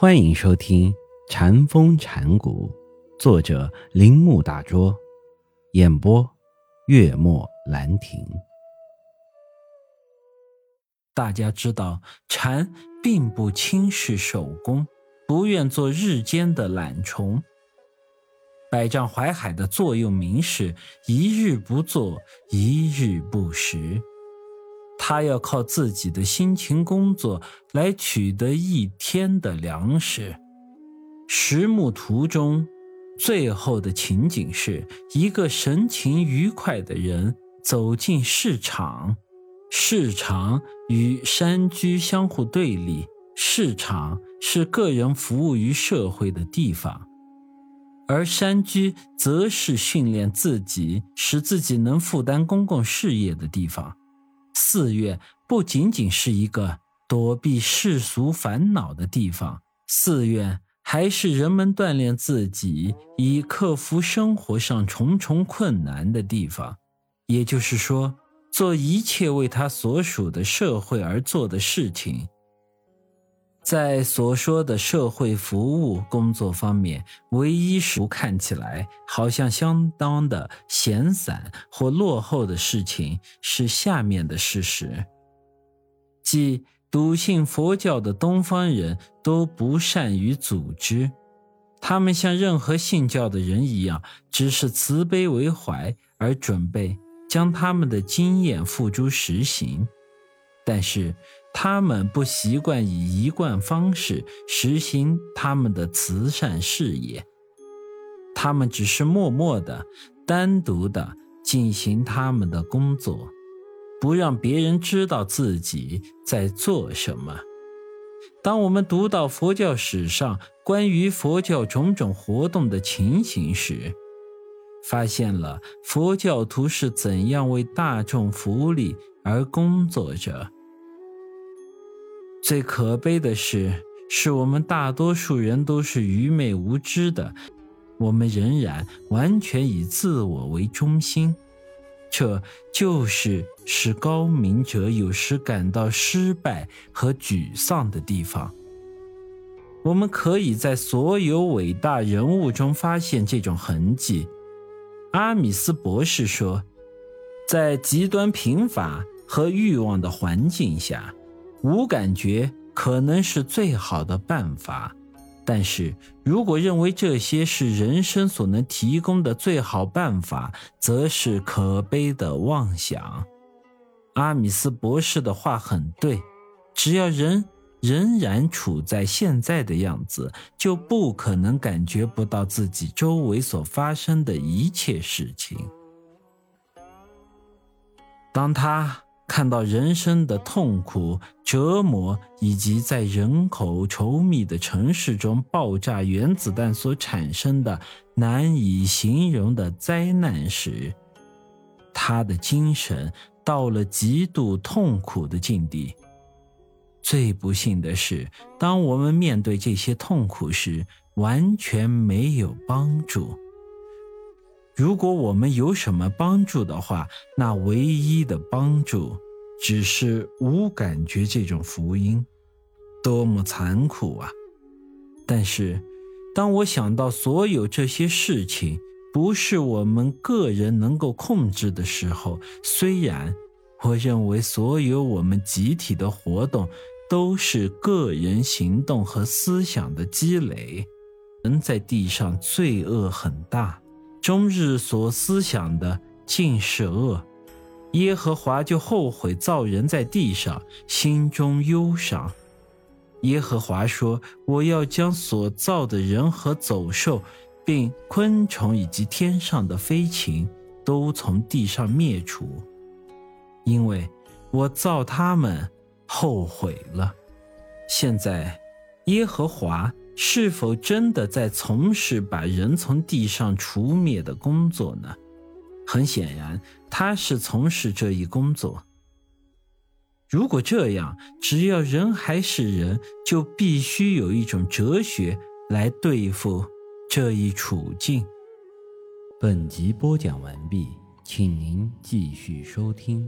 欢迎收听《禅风禅谷，作者铃木大拙，演播月末兰亭。大家知道，禅并不轻视手工，不愿做日间的懒虫。百丈怀海的座右铭是“一日不做，一日不食”。他要靠自己的辛勤工作来取得一天的粮食。石木图中最后的情景是一个神情愉快的人走进市场，市场与山居相互对立。市场是个人服务于社会的地方，而山居则是训练自己，使自己能负担公共事业的地方。寺院不仅仅是一个躲避世俗烦恼的地方，寺院还是人们锻炼自己以克服生活上重重困难的地方。也就是说，做一切为他所属的社会而做的事情。在所说的社会服务工作方面，唯一是看起来好像相当的闲散或落后的事情是下面的事实：即笃信佛教的东方人都不善于组织，他们像任何信教的人一样，只是慈悲为怀而准备将他们的经验付诸实行，但是。他们不习惯以一贯方式实行他们的慈善事业，他们只是默默的、单独的进行他们的工作，不让别人知道自己在做什么。当我们读到佛教史上关于佛教种种活动的情形时，发现了佛教徒是怎样为大众福利而工作着。最可悲的是，是我们大多数人都是愚昧无知的，我们仍然完全以自我为中心，这就是使高明者有时感到失败和沮丧的地方。我们可以在所有伟大人物中发现这种痕迹。阿米斯博士说，在极端贫乏和欲望的环境下。无感觉可能是最好的办法，但是如果认为这些是人生所能提供的最好办法，则是可悲的妄想。阿米斯博士的话很对，只要人仍然处在现在的样子，就不可能感觉不到自己周围所发生的一切事情。当他。看到人生的痛苦、折磨，以及在人口稠密的城市中爆炸原子弹所产生的难以形容的灾难时，他的精神到了极度痛苦的境地。最不幸的是，当我们面对这些痛苦时，完全没有帮助。如果我们有什么帮助的话，那唯一的帮助只是无感觉。这种福音多么残酷啊！但是，当我想到所有这些事情不是我们个人能够控制的时候，虽然我认为所有我们集体的活动都是个人行动和思想的积累，人在地上罪恶很大。终日所思想的尽是恶，耶和华就后悔造人在地上，心中忧伤。耶和华说：“我要将所造的人和走兽，并昆虫以及天上的飞禽，都从地上灭除，因为我造他们后悔了。”现在，耶和华。是否真的在从事把人从地上除灭的工作呢？很显然，他是从事这一工作。如果这样，只要人还是人，就必须有一种哲学来对付这一处境。本集播讲完毕，请您继续收听。